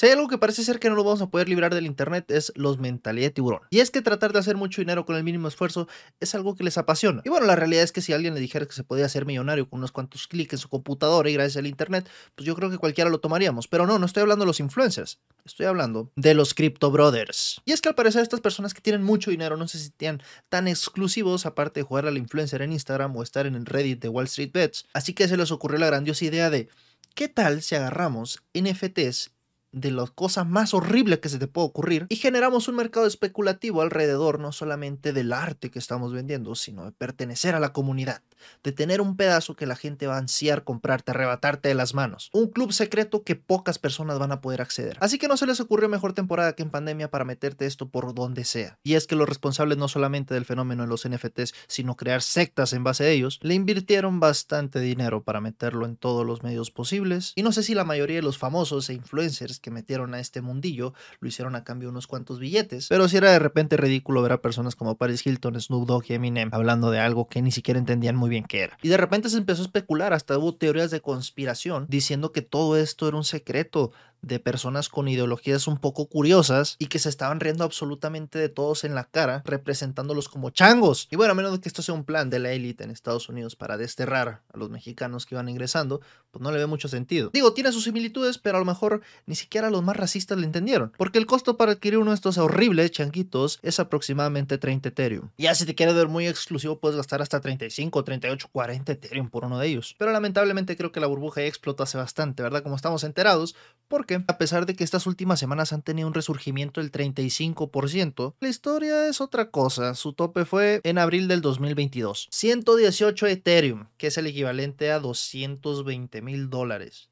Si hay algo que parece ser que no lo vamos a poder librar del internet es los mentalidad de tiburón. Y es que tratar de hacer mucho dinero con el mínimo esfuerzo es algo que les apasiona. Y bueno, la realidad es que si alguien le dijera que se podía hacer millonario con unos cuantos clics en su computadora y gracias al internet, pues yo creo que cualquiera lo tomaríamos. Pero no, no estoy hablando de los influencers. Estoy hablando de los Crypto Brothers. Y es que al parecer estas personas que tienen mucho dinero no se sentían tan exclusivos aparte de jugar al influencer en Instagram o estar en el Reddit de Wall Street Bets. Así que se les ocurrió la grandiosa idea de ¿qué tal si agarramos NFTs de las cosas más horribles que se te puede ocurrir y generamos un mercado especulativo alrededor no solamente del arte que estamos vendiendo, sino de pertenecer a la comunidad, de tener un pedazo que la gente va a ansiar comprarte, arrebatarte de las manos, un club secreto que pocas personas van a poder acceder. Así que no se les ocurrió mejor temporada que en pandemia para meterte esto por donde sea. Y es que los responsables no solamente del fenómeno de los NFTs, sino crear sectas en base a ellos, le invirtieron bastante dinero para meterlo en todos los medios posibles. Y no sé si la mayoría de los famosos e influencers que metieron a este mundillo lo hicieron a cambio de unos cuantos billetes. Pero si era de repente ridículo ver a personas como Paris Hilton, Snoop Dogg y Eminem hablando de algo que ni siquiera entendían muy bien qué era. Y de repente se empezó a especular, hasta hubo teorías de conspiración diciendo que todo esto era un secreto de personas con ideologías un poco curiosas y que se estaban riendo absolutamente de todos en la cara, representándolos como changos. Y bueno, a menos de que esto sea un plan de la élite en Estados Unidos para desterrar a los mexicanos que iban ingresando, pues no le ve mucho sentido. Digo, tiene sus similitudes, pero a lo mejor ni siquiera los más racistas le entendieron, porque el costo para adquirir uno de estos horribles changuitos es aproximadamente 30 Ethereum. Ya si te quieres ver muy exclusivo, puedes gastar hasta 35, 38, 40 Ethereum por uno de ellos. Pero lamentablemente creo que la burbuja ya explotó hace bastante, ¿verdad? Como estamos enterados, porque a pesar de que estas últimas semanas han tenido un resurgimiento del 35%, la historia es otra cosa. Su tope fue en abril del 2022. 118 Ethereum, que es el equivalente a 220 mil dólares.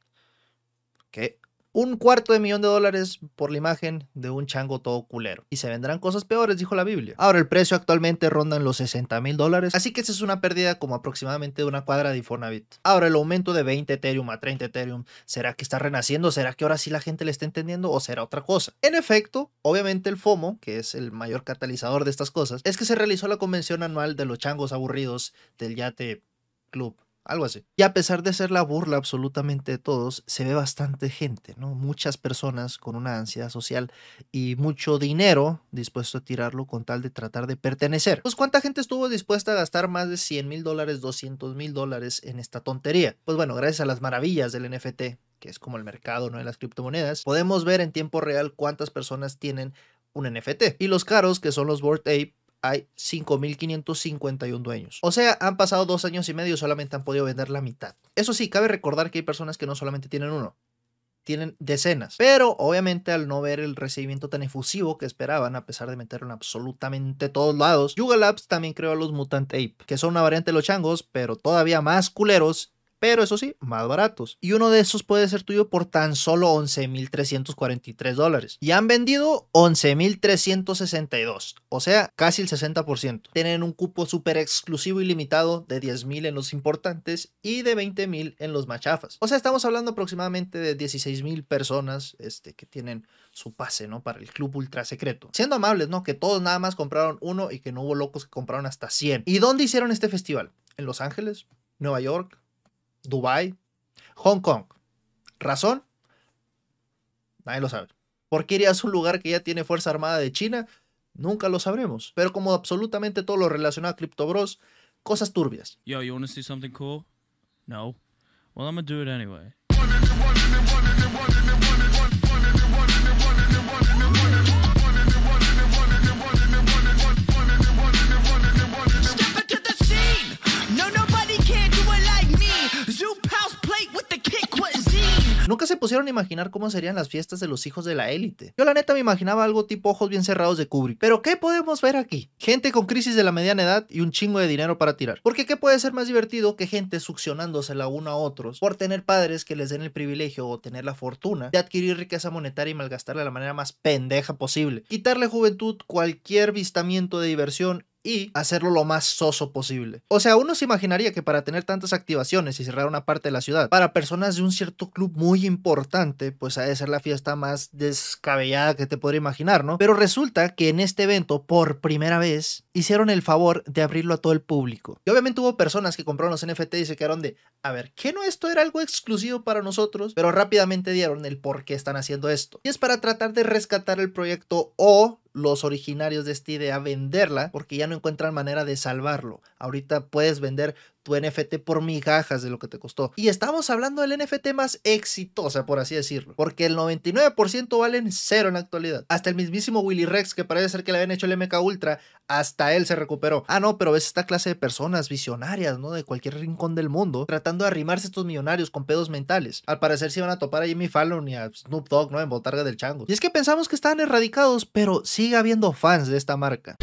¿Qué? Un cuarto de millón de dólares por la imagen de un chango todo culero. Y se vendrán cosas peores, dijo la Biblia. Ahora, el precio actualmente ronda en los 60 mil dólares, así que esa es una pérdida como aproximadamente de una cuadra de Infonavit. Ahora, el aumento de 20 Ethereum a 30 Ethereum, ¿será que está renaciendo? ¿Será que ahora sí la gente le está entendiendo o será otra cosa? En efecto, obviamente el FOMO, que es el mayor catalizador de estas cosas, es que se realizó la convención anual de los changos aburridos del Yate Club algo así. Y a pesar de ser la burla absolutamente de todos, se ve bastante gente, ¿no? Muchas personas con una ansiedad social y mucho dinero dispuesto a tirarlo con tal de tratar de pertenecer. Pues cuánta gente estuvo dispuesta a gastar más de 100 mil dólares, 200 mil dólares en esta tontería. Pues bueno, gracias a las maravillas del NFT, que es como el mercado, ¿no? De las criptomonedas, podemos ver en tiempo real cuántas personas tienen un NFT. Y los caros, que son los Bored Ape, hay 5.551 dueños. O sea, han pasado dos años y medio y solamente han podido vender la mitad. Eso sí, cabe recordar que hay personas que no solamente tienen uno, tienen decenas. Pero obviamente al no ver el recibimiento tan efusivo que esperaban, a pesar de meterlo en absolutamente todos lados, Yuga Labs también creó a los Mutant Ape, que son una variante de los changos, pero todavía más culeros pero eso sí, más baratos. Y uno de esos puede ser tuyo por tan solo 11.343 dólares. Y han vendido 11.362, o sea, casi el 60%. Tienen un cupo súper exclusivo y limitado de 10.000 en los importantes y de 20.000 en los machafas. O sea, estamos hablando aproximadamente de 16.000 personas este, que tienen su pase, ¿no? Para el club ultra secreto. Siendo amables, ¿no? Que todos nada más compraron uno y que no hubo locos que compraron hasta 100. ¿Y dónde hicieron este festival? ¿En Los Ángeles? ¿Nueva York? Dubai, Hong Kong. ¿Razón? Nadie lo sabe. ¿Por qué irías a un lugar que ya tiene Fuerza Armada de China? Nunca lo sabremos. Pero como absolutamente todo lo relacionado a Crypto Bros, cosas turbias. Yo, you want to see something cool? No. Well, I'm gonna do it anyway. Pusieron a imaginar cómo serían las fiestas de los hijos de la élite. Yo la neta me imaginaba algo tipo ojos bien cerrados de Kubrick. Pero ¿qué podemos ver aquí? Gente con crisis de la mediana edad y un chingo de dinero para tirar. Porque ¿qué puede ser más divertido que gente succionándosela uno a otros por tener padres que les den el privilegio o tener la fortuna de adquirir riqueza monetaria y malgastarla de la manera más pendeja posible? Quitarle juventud cualquier vistamiento de diversión y hacerlo lo más soso posible. O sea, uno se imaginaría que para tener tantas activaciones y cerrar una parte de la ciudad, para personas de un cierto club muy importante, pues ha de ser la fiesta más descabellada que te podría imaginar, ¿no? Pero resulta que en este evento, por primera vez, hicieron el favor de abrirlo a todo el público. Y obviamente hubo personas que compraron los NFT y se quedaron de, a ver, ¿qué no esto era algo exclusivo para nosotros? Pero rápidamente dieron el por qué están haciendo esto. Y es para tratar de rescatar el proyecto o los originarios de esta idea venderla porque ya no encuentran manera de salvarlo. Ahorita puedes vender tu NFT por migajas de lo que te costó. Y estamos hablando del NFT más exitosa, por así decirlo, porque el 99% valen cero en la actualidad. Hasta el mismísimo Willy Rex, que parece ser que le habían hecho el MK Ultra, hasta él se recuperó. Ah, no, pero ves esta clase de personas visionarias, ¿no? De cualquier rincón del mundo, tratando de arrimarse estos millonarios con pedos mentales. Al parecer se iban a topar a Jimmy Fallon y a Snoop Dogg, ¿no? En Botarga del Chango. Y es que pensamos que estaban erradicados, pero sigue habiendo fans de esta marca.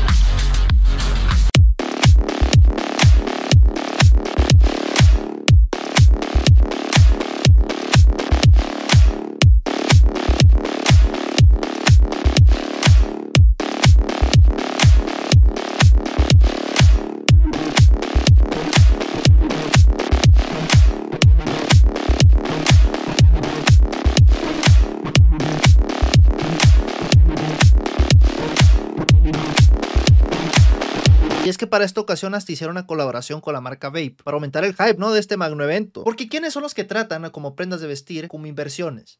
Para esta ocasión hasta hicieron una colaboración con la marca Vape para aumentar el hype, ¿no? De este magno evento. Porque ¿quiénes son los que tratan como prendas de vestir como inversiones?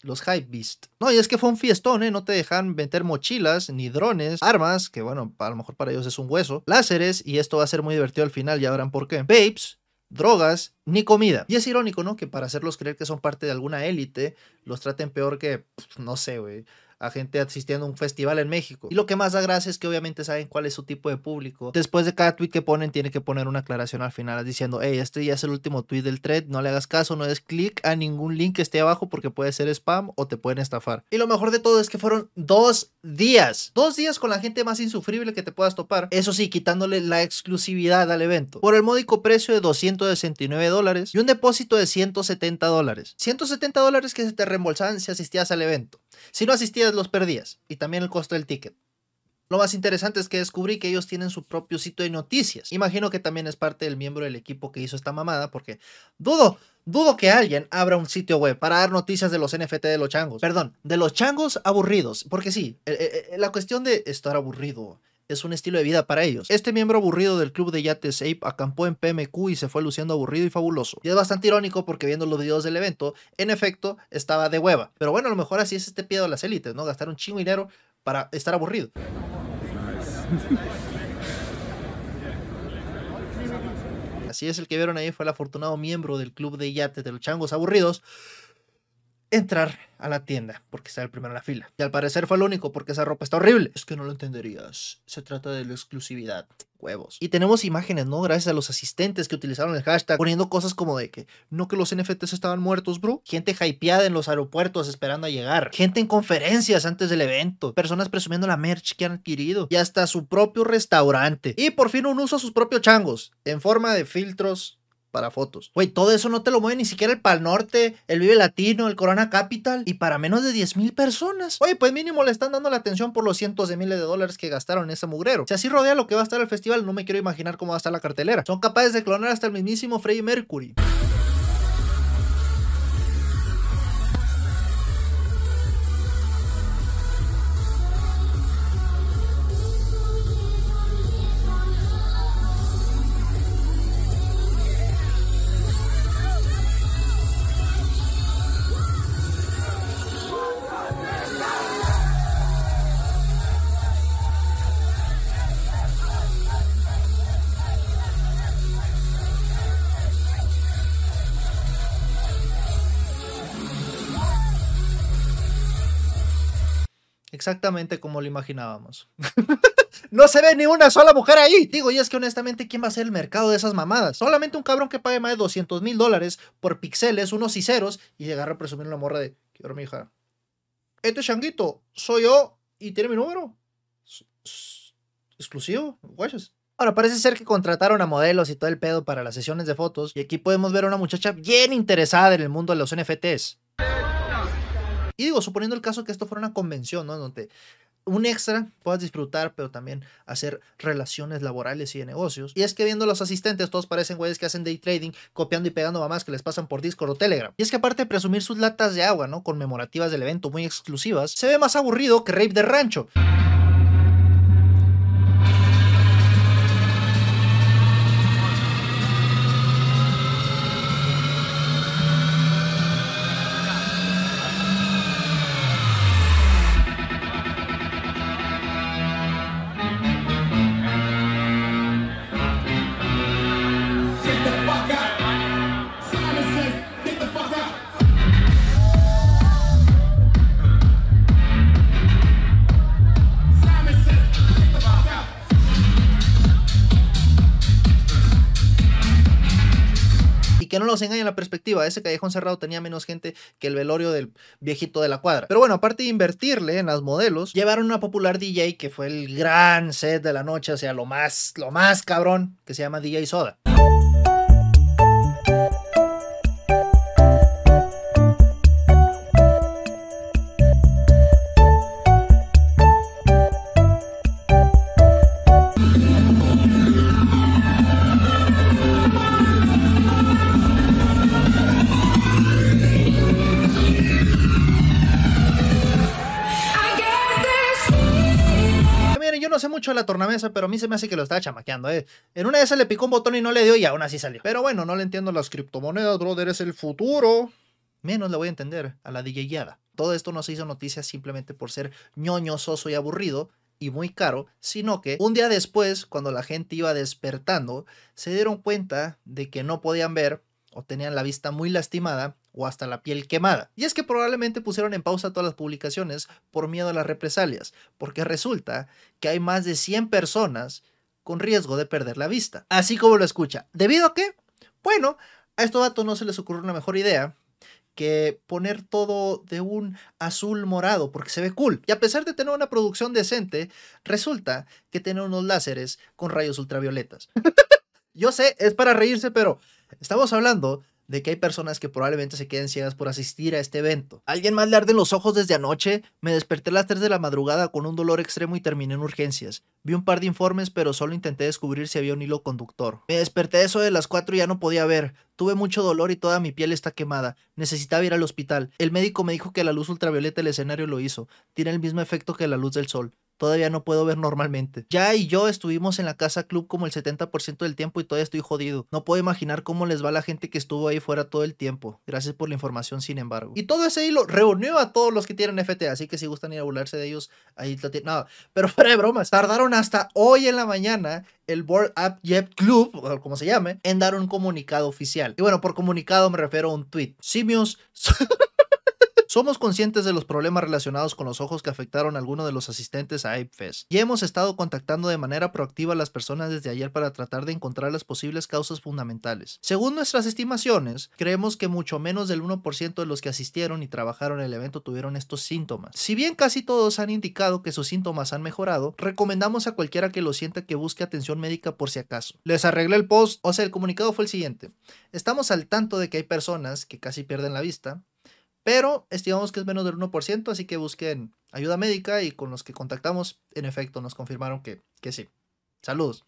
Los Hype Beast. No, y es que fue un fiestón, ¿eh? No te dejan meter mochilas, ni drones, armas, que bueno, a lo mejor para ellos es un hueso, láseres, y esto va a ser muy divertido al final, ya verán por qué. Vapes, drogas, ni comida. Y es irónico, ¿no? Que para hacerlos creer que son parte de alguna élite, los traten peor que, no sé, güey, a gente asistiendo a un festival en México. Y lo que más da gracia es que obviamente saben cuál es su tipo de público. Después de cada tweet que ponen, tiene que poner una aclaración al final diciendo, hey, este ya es el último tweet del thread, no le hagas caso, no des clic a ningún link que esté abajo porque puede ser spam o te pueden estafar. Y lo mejor de todo es que fueron dos días. Dos días con la gente más insufrible que te puedas topar. Eso sí, quitándole la exclusividad al evento. Por el módico precio de 269 dólares y un depósito de 170 dólares. 170 dólares que se te reembolsaban si asistías al evento. Si no asistías, los perdías. Y también el costo del ticket. Lo más interesante es que descubrí que ellos tienen su propio sitio de noticias. Imagino que también es parte del miembro del equipo que hizo esta mamada, porque dudo, dudo que alguien abra un sitio web para dar noticias de los NFT de los changos. Perdón, de los changos aburridos. Porque sí, la cuestión de estar aburrido es un estilo de vida para ellos. Este miembro aburrido del club de yates Ape acampó en PMQ y se fue luciendo aburrido y fabuloso. Y es bastante irónico porque viendo los videos del evento, en efecto, estaba de hueva. Pero bueno, a lo mejor así es este piedo de las élites, ¿no? Gastar un chingo de dinero para estar aburrido. Así es, el que vieron ahí fue el afortunado miembro del club de yates de los changos aburridos entrar a la tienda porque está el primero en la fila. Y al parecer fue el único porque esa ropa está horrible. Es que no lo entenderías. Se trata de la exclusividad. Huevos. Y tenemos imágenes, ¿no? Gracias a los asistentes que utilizaron el hashtag poniendo cosas como de que no que los NFTs estaban muertos, bro. Gente hypeada en los aeropuertos esperando a llegar. Gente en conferencias antes del evento. Personas presumiendo la merch que han adquirido. Y hasta su propio restaurante. Y por fin un uso a sus propios changos. En forma de filtros para fotos. Güey, todo eso no te lo mueve ni siquiera el Pal Norte, el Vive Latino, el Corona Capital y para menos de 10 mil personas. Oye, pues mínimo le están dando la atención por los cientos de miles de dólares que gastaron en ese mugrero. Si así rodea lo que va a estar el festival, no me quiero imaginar cómo va a estar la cartelera. Son capaces de clonar hasta el mismísimo Freddie Mercury. Exactamente como lo imaginábamos. no se ve ni una sola mujer ahí. Digo, y es que honestamente, ¿quién va a ser el mercado de esas mamadas? Solamente un cabrón que pague más de 200 mil dólares por pixeles, unos y ceros, y llegar a presumir la morra de, quiero mi hija. Este changuito, soy yo y tiene mi número. Exclusivo, guayas. Ahora, parece ser que contrataron a modelos y todo el pedo para las sesiones de fotos, y aquí podemos ver a una muchacha bien interesada en el mundo de los NFTs. Y digo, suponiendo el caso que esto fuera una convención, ¿no? Donde un extra puedas disfrutar, pero también hacer relaciones laborales y de negocios. Y es que viendo los asistentes, todos parecen güeyes que hacen day trading, copiando y pegando mamás que les pasan por Discord o Telegram. Y es que aparte de presumir sus latas de agua, ¿no? Conmemorativas del evento, muy exclusivas, se ve más aburrido que Rape de Rancho. Que no nos engañen la perspectiva, ese callejón cerrado tenía menos gente que el velorio del viejito de la cuadra. Pero bueno, aparte de invertirle en las modelos, llevaron una popular DJ que fue el gran set de la noche, o sea, lo más, lo más cabrón, que se llama DJ Soda. La tornamesa, pero a mí se me hace que lo estaba chamaqueando, eh. En una de esas le picó un botón y no le dio y aún así salió. Pero bueno, no le entiendo las criptomonedas, brother, es el futuro. Menos le voy a entender a la DJ Yada. Todo esto no se hizo noticia simplemente por ser ñoño, soso y aburrido y muy caro, sino que un día después, cuando la gente iba despertando, se dieron cuenta de que no podían ver o tenían la vista muy lastimada o hasta la piel quemada. Y es que probablemente pusieron en pausa todas las publicaciones por miedo a las represalias, porque resulta que hay más de 100 personas con riesgo de perder la vista. Así como lo escucha. ¿Debido a qué? Bueno, a estos datos no se les ocurrió una mejor idea que poner todo de un azul morado porque se ve cool. Y a pesar de tener una producción decente, resulta que tiene unos láseres con rayos ultravioletas. Yo sé, es para reírse, pero estamos hablando de que hay personas que probablemente se queden ciegas por asistir a este evento. ¿Alguien más le arden los ojos desde anoche? Me desperté a las 3 de la madrugada con un dolor extremo y terminé en urgencias. Vi un par de informes, pero solo intenté descubrir si había un hilo conductor. Me desperté eso de las 4 y ya no podía ver. Tuve mucho dolor y toda mi piel está quemada. Necesitaba ir al hospital. El médico me dijo que la luz ultravioleta del escenario lo hizo. Tiene el mismo efecto que la luz del sol. Todavía no puedo ver normalmente. Ya y yo estuvimos en la casa club como el 70% del tiempo y todavía estoy jodido. No puedo imaginar cómo les va la gente que estuvo ahí fuera todo el tiempo. Gracias por la información, sin embargo. Y todo ese hilo reunió a todos los que tienen FT, así que si gustan ir a burlarse de ellos, ahí lo tienen. No, pero fuera de bromas, tardaron hasta hoy en la mañana el Board App Jet Club, o como se llame, en dar un comunicado oficial. Y bueno, por comunicado me refiero a un tweet. Simios. Somos conscientes de los problemas relacionados con los ojos que afectaron a algunos de los asistentes a Ape Fest y hemos estado contactando de manera proactiva a las personas desde ayer para tratar de encontrar las posibles causas fundamentales. Según nuestras estimaciones, creemos que mucho menos del 1% de los que asistieron y trabajaron en el evento tuvieron estos síntomas. Si bien casi todos han indicado que sus síntomas han mejorado, recomendamos a cualquiera que lo sienta que busque atención médica por si acaso. Les arreglé el post, o sea, el comunicado fue el siguiente. Estamos al tanto de que hay personas que casi pierden la vista, pero estimamos que es menos del 1%, así que busquen ayuda médica y con los que contactamos, en efecto, nos confirmaron que, que sí. Saludos.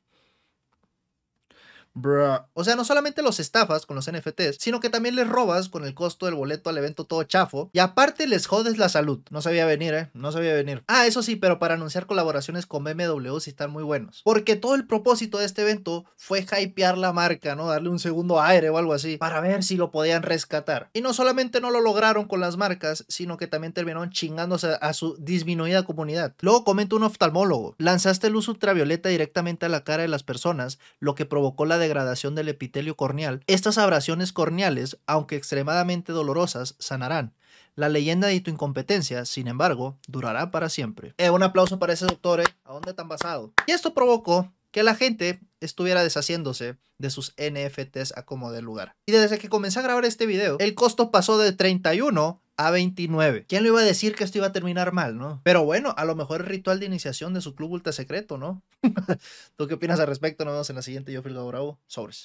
Bruh. O sea, no solamente los estafas con los NFTs, sino que también les robas con el costo del boleto al evento todo chafo. Y aparte les jodes la salud. No sabía venir, ¿eh? No sabía venir. Ah, eso sí, pero para anunciar colaboraciones con BMW sí están muy buenos. Porque todo el propósito de este evento fue hypear la marca, ¿no? Darle un segundo aire o algo así. Para ver si lo podían rescatar. Y no solamente no lo lograron con las marcas, sino que también terminaron chingándose a su disminuida comunidad. Luego comenta un oftalmólogo. Lanzaste luz ultravioleta directamente a la cara de las personas, lo que provocó la degradación del epitelio corneal. Estas abrasiones corneales, aunque extremadamente dolorosas, sanarán. La leyenda de tu incompetencia, sin embargo, durará para siempre. Eh, un aplauso para ese doctor, ¿eh? ¿A dónde tan basado? Y esto provocó que la gente estuviera deshaciéndose de sus NFTs a como de lugar. Y desde que comencé a grabar este video, el costo pasó de 31 a 29. ¿Quién le iba a decir que esto iba a terminar mal, no? Pero bueno, a lo mejor el ritual de iniciación de su club ultra secreto, ¿no? ¿Tú qué opinas al respecto? Nos vemos en la siguiente. Yo fui Bravo. Sobres.